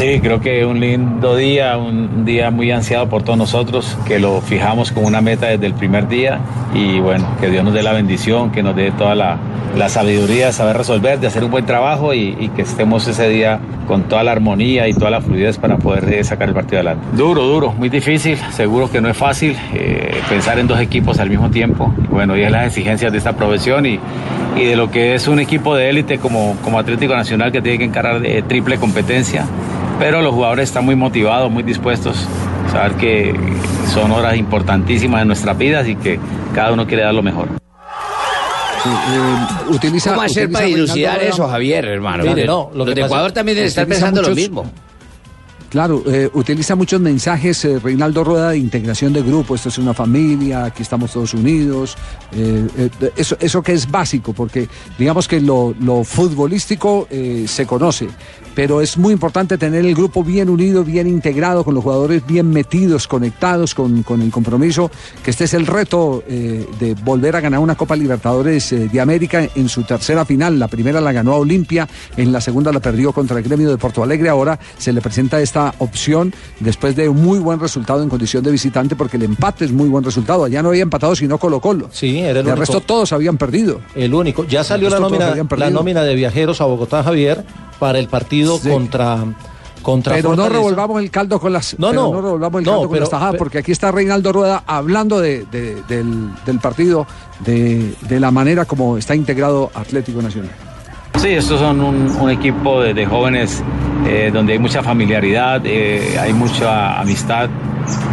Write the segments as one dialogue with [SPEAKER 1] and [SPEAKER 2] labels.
[SPEAKER 1] Sí, creo que un lindo día, un día muy ansiado por todos nosotros, que lo fijamos como una meta desde el primer día y bueno, que Dios nos dé la bendición, que nos dé toda la, sabiduría de saber resolver, de hacer un buen trabajo y, que estemos ese día con toda la armonía y toda la fluidez para poder eh, sacar el partido adelante. Duro, duro, muy difícil, seguro que no es fácil eh, pensar en dos equipos al mismo tiempo. bueno, y es las exigencias de esta profesión y, y de lo que es un equipo de élite como, como Atlético Nacional que tiene que encarar de triple competencia pero los jugadores están muy motivados, muy dispuestos, saber que son horas importantísimas en nuestras vidas y que cada uno quiere dar lo mejor.
[SPEAKER 2] Eh, utiliza,
[SPEAKER 3] ¿Cómo hacer para dilucidar eso, Javier, hermano? no, los de Ecuador también deben estar pensando lo mismo.
[SPEAKER 2] Claro, eh, utiliza muchos mensajes eh, Reinaldo Rueda de integración de grupo, esto es una familia, aquí estamos todos unidos, eh, eso, eso que es básico, porque digamos que lo, lo futbolístico se conoce, pero es muy importante tener el grupo bien unido, bien integrado, con los jugadores bien metidos, conectados con, con el compromiso, que este es el reto de volver a ganar una Copa Libertadores de América en su tercera final, la primera la ganó a Olimpia, en la segunda la perdió contra el gremio de Porto Alegre, ahora se le presenta esta opción después de un muy buen resultado en condición de visitante, porque el empate es muy buen resultado. Allá no había empatado sino Colo Colo.
[SPEAKER 4] Sí, era el,
[SPEAKER 2] el resto todos habían perdido.
[SPEAKER 4] El único. Ya salió la nómina, la nómina de viajeros a Bogotá, Javier, para el partido contra. Contra
[SPEAKER 2] pero no revolvamos el caldo con las
[SPEAKER 4] no no,
[SPEAKER 2] no revolvamos el caldo con las tajadas porque aquí está Reinaldo Rueda hablando de, del, del, partido de, de la manera como está integrado Atlético Nacional
[SPEAKER 1] Sí, estos son un, equipo de, jóvenes eh, donde hay mucha familiaridad, eh, hay mucha amistad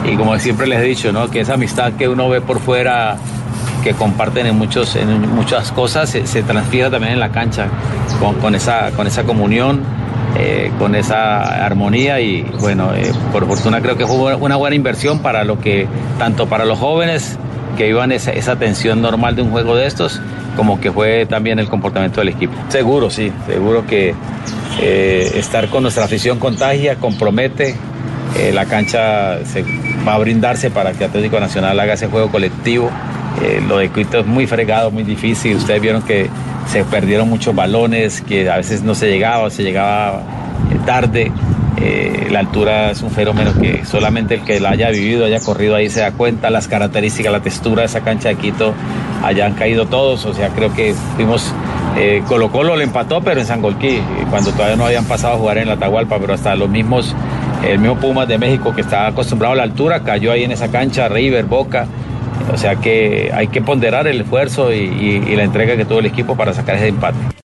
[SPEAKER 1] y como siempre les he dicho, ¿no? que esa amistad que uno ve por fuera, que comparten en, en muchas cosas, se, se transfiere también en la cancha con, esa, con esa comunión. Eh, con esa armonía y bueno, por fortuna creo que fue una buena inversión para lo que, tanto para los jóvenes que iban esa, esa tensión normal de un juego de estos, como que fue también el comportamiento del equipo. Seguro, sí, seguro que eh, estar con nuestra afición contagia, compromete, eh, la cancha se, va a brindarse para que Atlético Nacional haga ese juego colectivo. Eh, lo de Quito es muy fregado, muy difícil. Ustedes vieron que se perdieron muchos balones, que a veces no se llegaba, se llegaba tarde. Eh, la altura es un fenómeno que solamente el que la haya vivido, haya corrido ahí se da cuenta, las características, la textura de esa cancha de Quito, allá han caído todos, o sea, creo que fuimos, eh, Colo Colo le empató, pero en Sangolquí, cuando todavía no habían pasado a jugar en la Atahualpa, pero hasta los mismos, el mismo Pumas de México que estaba acostumbrado a la altura, cayó ahí en esa cancha, River, Boca, o sea que hay que ponderar el esfuerzo y la entrega que tuvo el equipo para sacar ese empate.